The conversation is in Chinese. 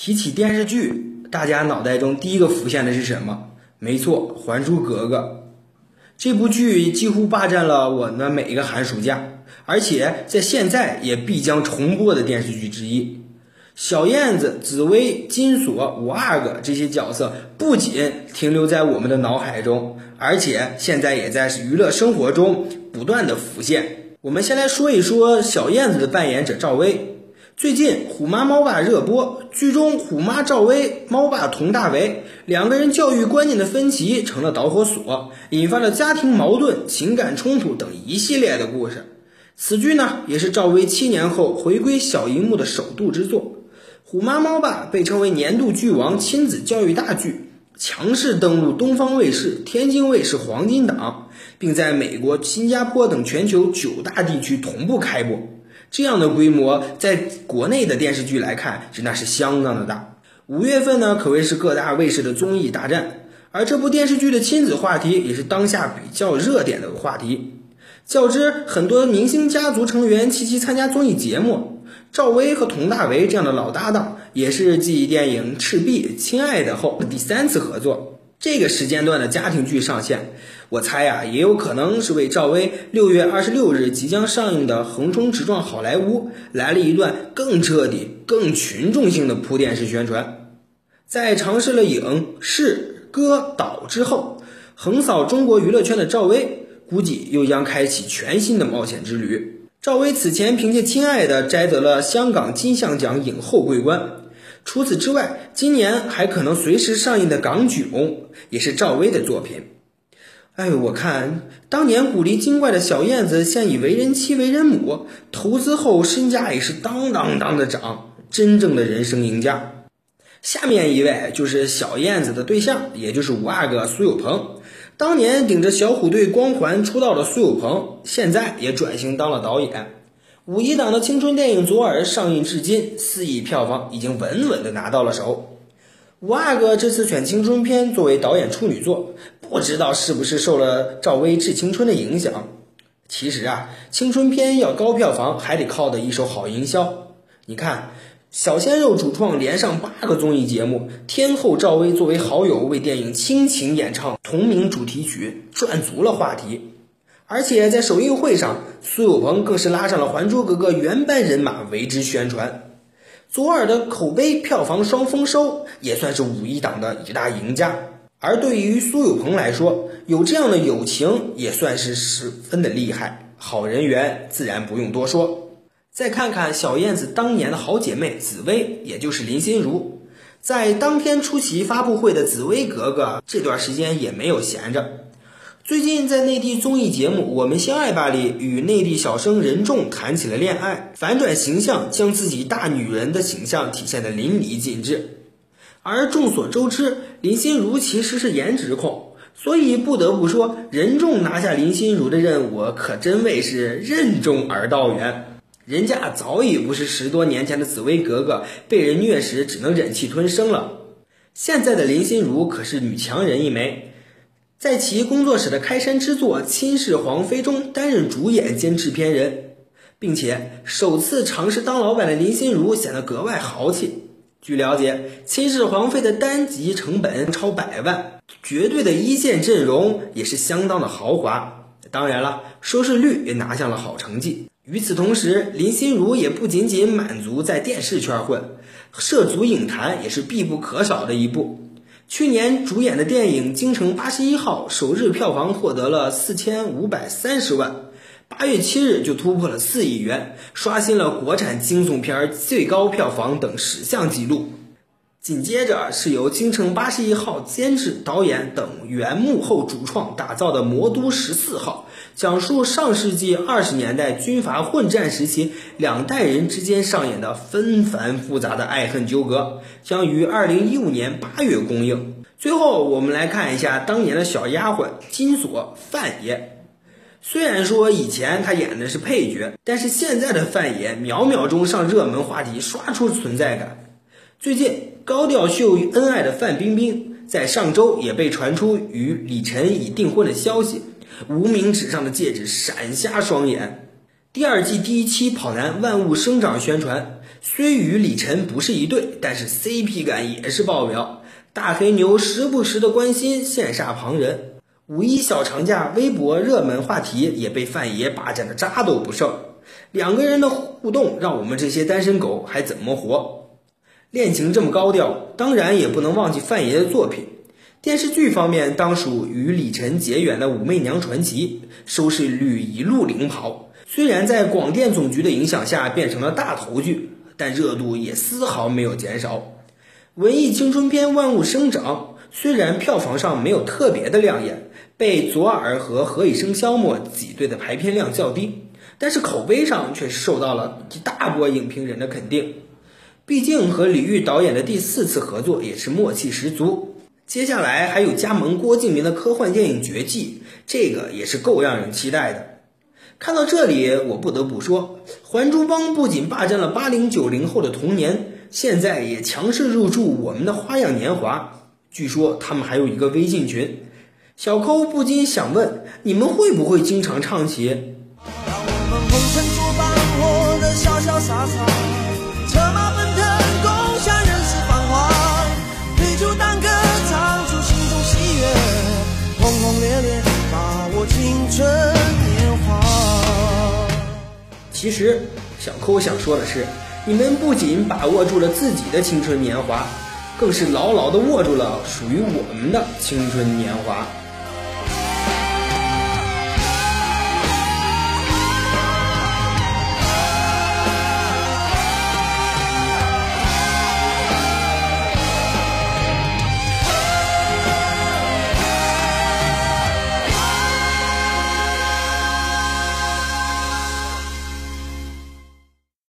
提起电视剧，大家脑袋中第一个浮现的是什么？没错，《还珠格格》这部剧几乎霸占了我的每一个寒暑假，而且在现在也必将重播的电视剧之一。小燕子、紫薇、金锁五阿哥这些角色不仅停留在我们的脑海中，而且现在也在娱乐生活中不断的浮现。我们先来说一说小燕子的扮演者赵薇。最近《虎妈猫爸》热播，剧中虎妈赵薇、猫爸佟大为两个人教育观念的分歧成了导火索，引发了家庭矛盾、情感冲突等一系列的故事。此剧呢，也是赵薇七年后回归小荧幕的首度之作。《虎妈猫爸》被称为年度剧王亲子教育大剧，强势登陆东方卫视、天津卫视黄金档，并在美国、新加坡等全球九大地区同步开播。这样的规模，在国内的电视剧来看，是那是相当的大。五月份呢，可谓是各大卫视的综艺大战，而这部电视剧的亲子话题也是当下比较热点的话题。较之很多明星家族成员齐齐参加综艺节目，赵薇和佟大为这样的老搭档，也是继电影《赤壁》《亲爱的》后第三次合作。这个时间段的家庭剧上线，我猜呀，也有可能是为赵薇六月二十六日即将上映的《横冲直撞好莱坞》来了一段更彻底、更群众性的铺垫式宣传。在尝试了影视歌导之后，横扫中国娱乐圈的赵薇，估计又将开启全新的冒险之旅。赵薇此前凭借《亲爱的》摘得了香港金像奖影后桂冠。除此之外，今年还可能随时上映的《港囧》也是赵薇的作品。哎，我看当年古灵精怪的小燕子，现已为人妻、为人母，投资后身价也是当当当的涨，真正的人生赢家。下面一位就是小燕子的对象，也就是五阿哥苏有朋。当年顶着小虎队光环出道的苏有朋，现在也转型当了导演。五一档的青春电影《左耳》上映至今，四亿票房已经稳稳的拿到了手。五阿哥这次选青春片作为导演处女作，不知道是不是受了赵薇致青春的影响。其实啊，青春片要高票房，还得靠的一手好营销。你看，小鲜肉主创连上八个综艺节目，天后赵薇作为好友为电影倾情演唱同名主题曲，赚足了话题。而且在首映会上，苏有朋更是拉上了《还珠格格》原班人马为之宣传。左耳的口碑票房双丰收，也算是五一档的一大赢家。而对于苏有朋来说，有这样的友情也算是十分的厉害，好人缘自然不用多说。再看看小燕子当年的好姐妹紫薇，也就是林心如，在当天出席发布会的紫薇格格，这段时间也没有闲着。最近在内地综艺节目《我们相爱吧》里，与内地小生任重谈起了恋爱，反转形象，将自己大女人的形象体现的淋漓尽致。而众所周知，林心如其实是颜值控，所以不得不说，任重拿下林心如的任务，可真谓是任重而道远。人家早已不是十多年前的紫薇格格，被人虐时只能忍气吞声了。现在的林心如可是女强人一枚。在其工作室的开山之作《亲氏皇妃》中担任主演兼制片人，并且首次尝试当老板的林心如显得格外豪气。据了解，《亲氏皇妃》的单集成本超百万，绝对的一线阵容也是相当的豪华。当然了，收视率也拿下了好成绩。与此同时，林心如也不仅仅满足在电视圈混，涉足影坛也是必不可少的一步。去年主演的电影《京城八十一号》首日票房获得了四千五百三十万，八月七日就突破了四亿元，刷新了国产惊悚片最高票房等十项纪录。紧接着是由《京城八十一号》监制、导演等原幕后主创打造的《魔都十四号》，讲述上世纪二十年代军阀混战时期两代人之间上演的纷繁复杂的爱恨纠葛，将于二零一五年八月公映。最后，我们来看一下当年的小丫鬟金锁范爷。虽然说以前他演的是配角，但是现在的范爷秒秒钟上热门话题，刷出存在感。最近高调秀恩爱的范冰冰，在上周也被传出与李晨已订婚的消息，无名指上的戒指闪瞎双眼。第二季第一期跑男万物生长宣传，虽与李晨不是一对，但是 CP 感也是爆表。大黑牛时不时的关心，羡煞旁人。五一小长假，微博热门话题也被范爷霸占的渣都不剩。两个人的互动，让我们这些单身狗还怎么活？恋情这么高调，当然也不能忘记范爷的作品。电视剧方面，当属与李晨结缘的《武媚娘传奇》，收视率一路领跑。虽然在广电总局的影响下变成了大头剧，但热度也丝毫没有减少。文艺青春片《万物生长》虽然票房上没有特别的亮眼，被左耳和《何以笙箫默》挤兑的排片量较低，但是口碑上却受到了一大波影评人的肯定。毕竟和李玉导演的第四次合作也是默契十足。接下来还有加盟郭敬明的科幻电影《绝技》，这个也是够让人期待的。看到这里，我不得不说，《还珠帮》不仅霸占了八零九零后的童年。现在也强势入驻我们的花样年华，据说他们还有一个微信群。小抠不禁想问：你们会不会经常唱起？让我们红尘作伴，活得潇潇洒洒，其实，小抠想说的是。你们不仅把握住了自己的青春年华，更是牢牢地握住了属于我们的青春年华。